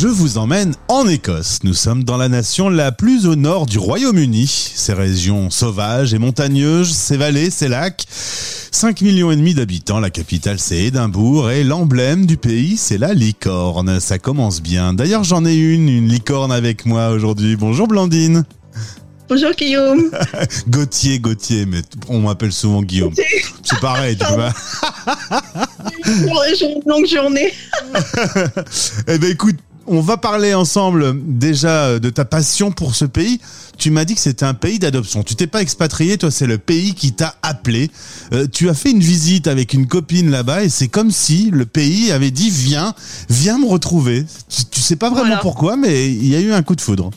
Je vous emmène en Écosse. Nous sommes dans la nation la plus au nord du Royaume-Uni. Ses régions sauvages et montagneuses, ses vallées, ses lacs. 5 millions et demi d'habitants, la capitale c'est Édimbourg et l'emblème du pays c'est la licorne. Ça commence bien. D'ailleurs j'en ai une, une licorne avec moi aujourd'hui. Bonjour Blandine. Bonjour Guillaume. Gauthier, Gauthier, mais on m'appelle souvent Guillaume. C'est pareil, tu vois. une longue journée. eh ben écoute, on va parler ensemble déjà de ta passion pour ce pays. Tu m'as dit que c'était un pays d'adoption. Tu t'es pas expatrié, toi, c'est le pays qui t'a appelé. Euh, tu as fait une visite avec une copine là-bas et c'est comme si le pays avait dit viens, viens me retrouver. Tu, sais pas vraiment pourquoi, mais il y a eu un coup de foudre.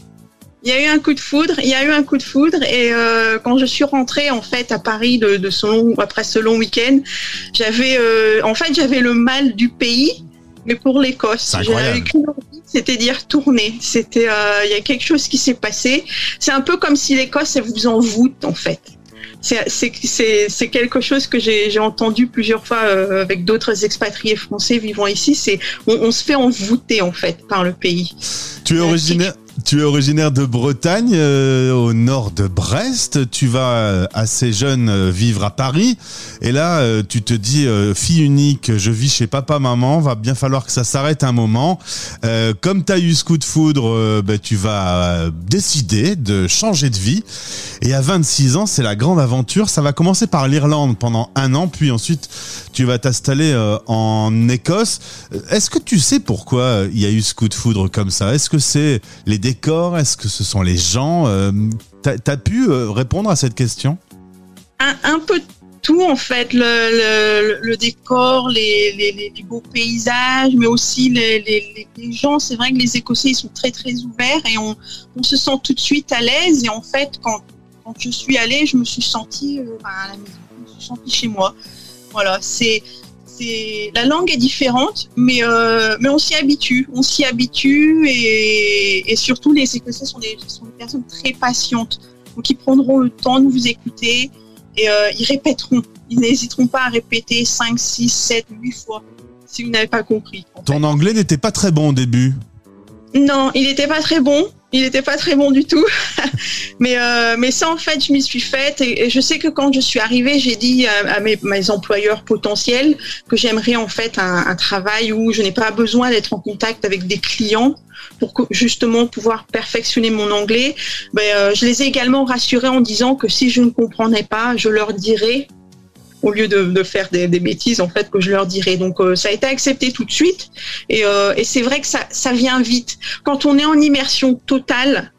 Il y a eu un coup de foudre, il y a eu un coup de foudre et euh, quand je suis rentrée en fait à Paris de, de ce long, après ce long week-end, j'avais euh, en fait j'avais le mal du pays mais pour l'Écosse. J'avais qu'une envie, c'était d'y retourner. C'était, euh, il y a quelque chose qui s'est passé. C'est un peu comme si l'Écosse, elle vous envoûte, en fait. C'est quelque chose que j'ai entendu plusieurs fois euh, avec d'autres expatriés français vivant ici. C'est on, on, se fait envoûter en fait par le pays. Tu es originaire, tu es originaire de Bretagne, euh, au nord de Brest. Tu vas euh, assez jeune euh, vivre à Paris. Et là, tu te dis, fille unique, je vis chez papa, maman, va bien falloir que ça s'arrête un moment. comme tu as eu ce coup de foudre, ben, tu vas décider de changer de vie. Et à 26 ans, c'est la grande aventure. Ça va commencer par l'Irlande pendant un an, puis ensuite, tu vas t'installer en Écosse. Est-ce que tu sais pourquoi il y a eu ce coup de foudre comme ça? Est-ce que c'est les Est-ce que ce sont les gens euh, T'as as pu euh, répondre à cette question? Un, peu tout en fait, le, décor, les, beaux paysages, mais aussi les, gens. C'est vrai que les Écossais ils sont très très ouverts et on, se sent tout de suite à l'aise. Et en fait, quand, quand je suis allée, je me suis sentie euh, à la maison, je me suis sentie chez moi. Voilà, c'est la langue est différente, mais euh, mais on s'y habitue, on s'y habitue et, surtout les Écossais sont des, sont des personnes très patientes, donc ils prendront le temps de vous écouter et euh, ils répéteront, ils n'hésiteront pas à répéter 5, 6, 7, 8 fois si vous n'avez pas compris. Ton anglais n'était pas très bon au début. Non, il n'était pas très bon il n'était pas très bon du tout. mais, euh, mais ça, en fait, je m'y suis faite. Et, je sais que quand je suis arrivée, j'ai dit à, mes, employeurs potentiels que j'aimerais en fait un, travail où je n'ai pas besoin d'être en contact avec des clients pour justement pouvoir perfectionner mon anglais. Ben, euh, je les ai également rassurés en disant que si je ne comprenais pas, je leur dirais au lieu de, faire des, bêtises en fait que je leur dirais. Donc euh, ça a été accepté tout de suite et, euh, et c'est vrai que ça, ça vient vite. Quand on est en immersion totale,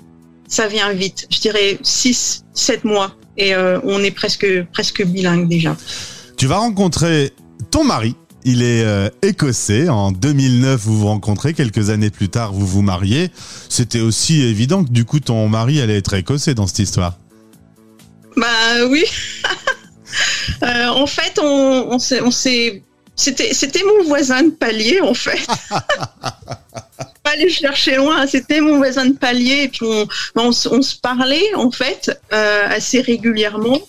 ça vient vite. Je dirais 6, 7 mois et euh, on est presque, presque bilingue déjà. Tu vas rencontrer ton mari. Il est écossais. En 2009, vous vous rencontrez. Quelques années plus tard, vous vous mariez. C'était aussi évident que du coup, ton mari allait être écossais dans cette histoire. Bah oui. Euh, en fait, on, on s'est, c'était, c'était mon voisin de palier, en fait. aller chercher loin, c'était mon voisin de palier, et puis on, on, se parlait, en fait, euh, assez régulièrement.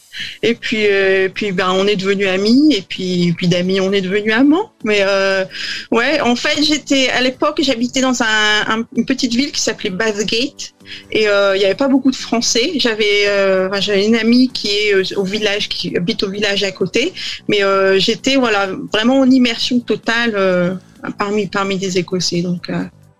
Et puis, euh, puis ben, on est devenus amis, et puis, puis d'amis, on est devenus amants. Mais euh, ouais, en fait, j'étais à l'époque, j'habitais dans un, une petite ville qui s'appelait Bathgate, et il n'y avait pas beaucoup de Français. J'avais, une amie qui est au village, qui habite au village à côté, mais j'étais voilà vraiment en immersion totale parmi parmi des Écossais. Donc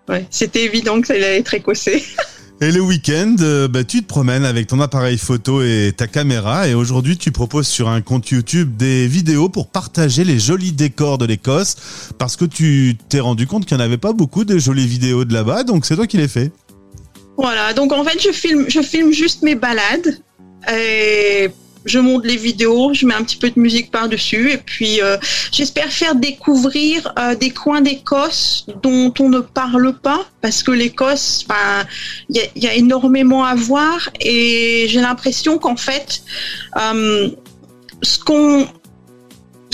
ouais, c'était évident que ça allait être écossais. Et le week-end, euh, bah, tu te promènes avec ton appareil photo et ta caméra. Et aujourd'hui, tu proposes sur un compte YouTube des vidéos pour partager les jolis décors de l'Écosse. Parce que tu t'es rendu compte qu'il n'y en avait pas beaucoup de jolies vidéos de là-bas. Donc, c'est toi qui les fais. Voilà. Donc, en fait, je filme, je filme juste mes balades. Et je monte les vidéos, je mets un petit peu de musique par-dessus et puis euh, j'espère faire découvrir euh, des coins d'Écosse dont on ne parle pas parce que l'Écosse, il y a, énormément à voir et j'ai l'impression qu'en fait, euh, ce qu'on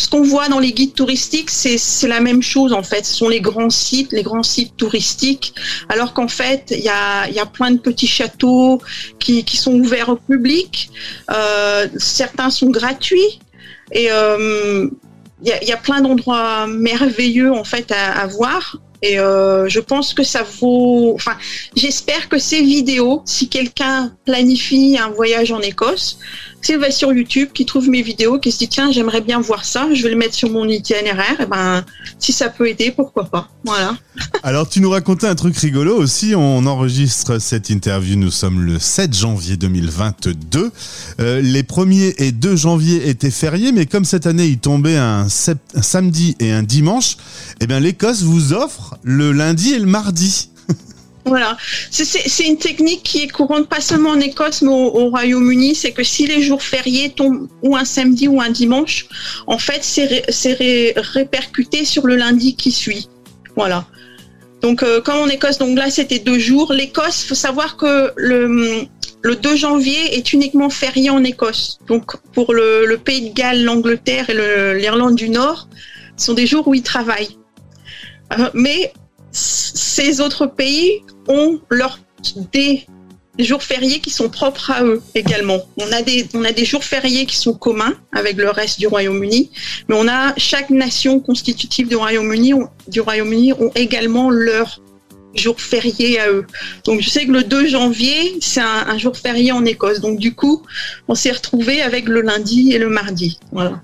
ce qu'on voit dans les guides touristiques, c'est la même chose en fait. Ce sont les grands sites, les grands sites touristiques, alors qu'en fait, il y a, plein de petits châteaux qui, sont ouverts au public. Euh, certains sont gratuits et euh, il y, a, plein d'endroits merveilleux en fait à, à voir. Et euh, je pense que ça vaut. Enfin, j'espère que ces vidéos, si quelqu'un planifie un voyage en Écosse, s'il va sur YouTube, qui trouve mes vidéos, qui se dit tiens, j'aimerais bien voir ça, je vais le mettre sur mon itinéraire, et ben si ça peut aider, pourquoi pas. Voilà. Alors tu nous racontais un truc rigolo aussi, on enregistre cette interview, nous sommes le 7 janvier 2022. Euh, les 1er et 2 janvier étaient fériés, mais comme cette année il tombait un, samedi et un dimanche, eh bien l'Écosse vous offre le lundi et le mardi. Voilà, c'est une technique qui est courante pas seulement en Écosse mais au, Royaume-Uni, c'est que si les jours fériés tombent ou un samedi ou un dimanche, en fait c'est répercuté sur le lundi qui suit. Voilà. Donc euh, comme en Écosse, donc là c'était deux jours. L'Écosse, faut savoir que le, le 2 janvier est uniquement férié en Écosse. Donc pour le, Pays de Galles, l'Angleterre et l'Irlande du Nord, ce sont des jours où ils travaillent. Euh, mais ces autres pays ont leur des jours fériés qui sont propres à eux également. On a des on a des jours fériés qui sont communs avec le reste du Royaume-Uni, mais on a chaque nation constitutive du Royaume-Uni du Royaume-Uni ont également leurs jours fériés à eux. Donc je sais que le 2 janvier, c'est un, un, jour férié en Écosse. Donc du coup, on s'est retrouvé avec le lundi et le mardi. Voilà.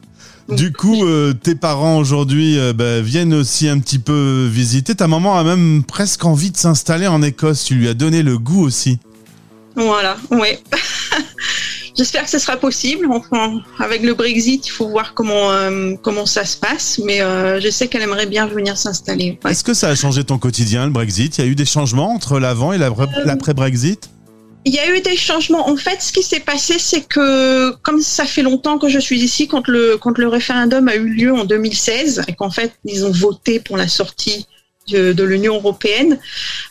Du coup, euh, tes parents aujourd'hui euh, bah, viennent aussi un petit peu visiter. Ta maman a même presque envie de s'installer en Écosse. Tu lui as donné le goût aussi. Voilà, ouais. J'espère que ce sera possible. Enfin, avec le Brexit, il faut voir comment euh, comment ça se passe. Mais je sais qu'elle aimerait bien venir s'installer. Est-ce que ça a changé ton quotidien, le Brexit? Il y a eu des changements entre l'avant et l'après-Brexit? Il y a eu des changements. En fait, ce qui s'est passé, c'est que comme ça fait longtemps que je suis ici, quand le quand le référendum a eu lieu en 2016 et qu'en fait ils ont voté pour la sortie de, l'Union européenne,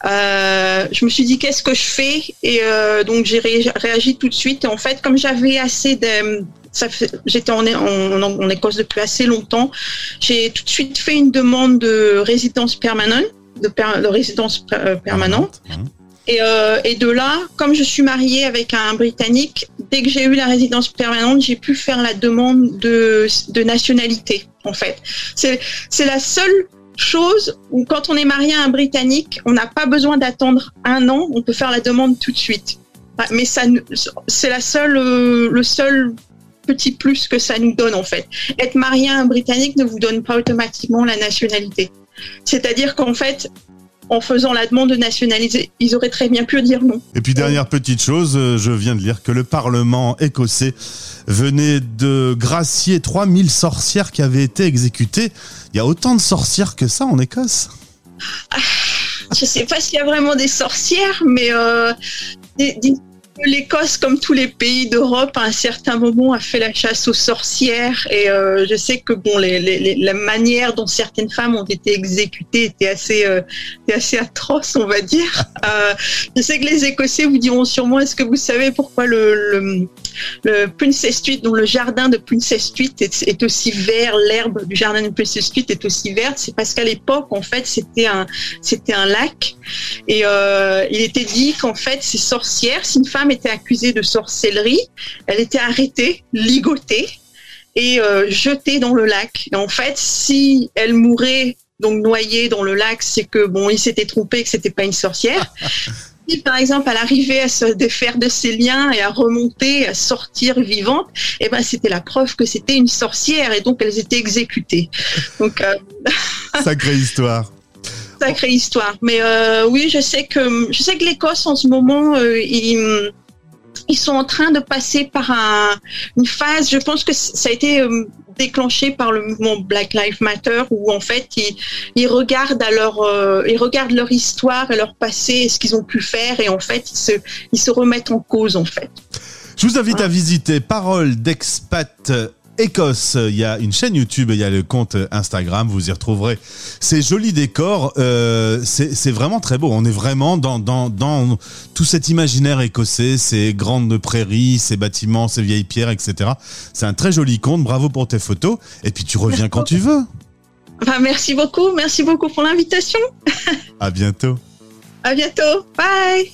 euh, je me suis dit qu'est-ce que je fais? Et euh, donc j'ai réagi tout de suite. Et en fait, comme j'avais assez de J'étais en, en, en, Écosse depuis assez longtemps. J'ai tout de suite fait une demande de résidence permanente, de, de résidence euh, permanente. Mmh. Euh, et, de là, comme je suis mariée avec un Britannique, dès que j'ai eu la résidence permanente, j'ai pu faire la demande de, nationalité, en fait. C'est la seule chose où quand on est marié à un Britannique, on n'a pas besoin d'attendre un an, on peut faire la demande tout de suite. Ah, mais ça, c'est la seule, euh, le seul petit plus que ça nous donne en fait. Être marié à un Britannique ne vous donne pas automatiquement la nationalité. C'est-à-dire qu'en fait, en faisant la demande de nationaliser. Ils auraient très bien pu dire non. Et puis dernière petite chose, euh, je viens de lire que le Parlement écossais venait de gracier 3000 sorcières qui avaient été exécutées. Il y a autant de sorcières que ça en Écosse? Ah, Je ne sais pas s'il y a vraiment des sorcières, mais euh, L'Écosse, comme tous les pays d'Europe, à un certain moment a fait la chasse aux sorcières et euh, je sais que bon, les, la manière dont certaines femmes ont été exécutées était assez, euh, assez atroce, on va dire. Euh, je sais que les Écossais vous diront sûrement, est-ce que vous savez pourquoi le, le, Princess Street, dont le jardin de Princess Street est, aussi vert, l'herbe du jardin de Princess Street est aussi verte, c'est parce qu'à l'époque, en fait, c'était un, c'était un lac et il était dit qu'en fait, ces sorcières, si une femme était accusée de sorcellerie. Elle était arrêtée, ligotée et euh, jetée dans le lac. Et en fait, si elle mourait donc noyée dans le lac, c'est que bon, il s'était trompé, que c'était pas une sorcière. par exemple elle arrivait à se défaire de ses liens et à remonter, à sortir vivante, eh ben c'était la preuve que c'était une sorcière et donc elles étaient exécutées. Donc euh... sacrée histoire sacrée histoire. Mais euh, oui, je sais que je sais que l'Écosse en ce moment, euh, ils, ils, sont en train de passer par un, une phase. Je pense que ça a été euh, déclenché par le mouvement Black Lives Matter, où en fait ils, ils regardent à leur, ils regardent leur histoire et leur passé, et ce qu'ils ont pu faire, et en fait ils se, ils se remettent en cause en fait. Je vous invite à visiter Parole d'expat Écosse. Il y a une chaîne YouTube, il y a le compte Instagram, vous y retrouverez ces jolis décors. Euh, c'est vraiment très beau. On est vraiment dans, dans, dans tout cet imaginaire écossais, ces grandes prairies, ces bâtiments, ces vieilles pierres, etc. C'est un très joli compte. Bravo pour tes photos. Et puis tu reviens quand tu veux. merci beaucoup. Merci beaucoup pour l'invitation. à bientôt. À bientôt. Bye.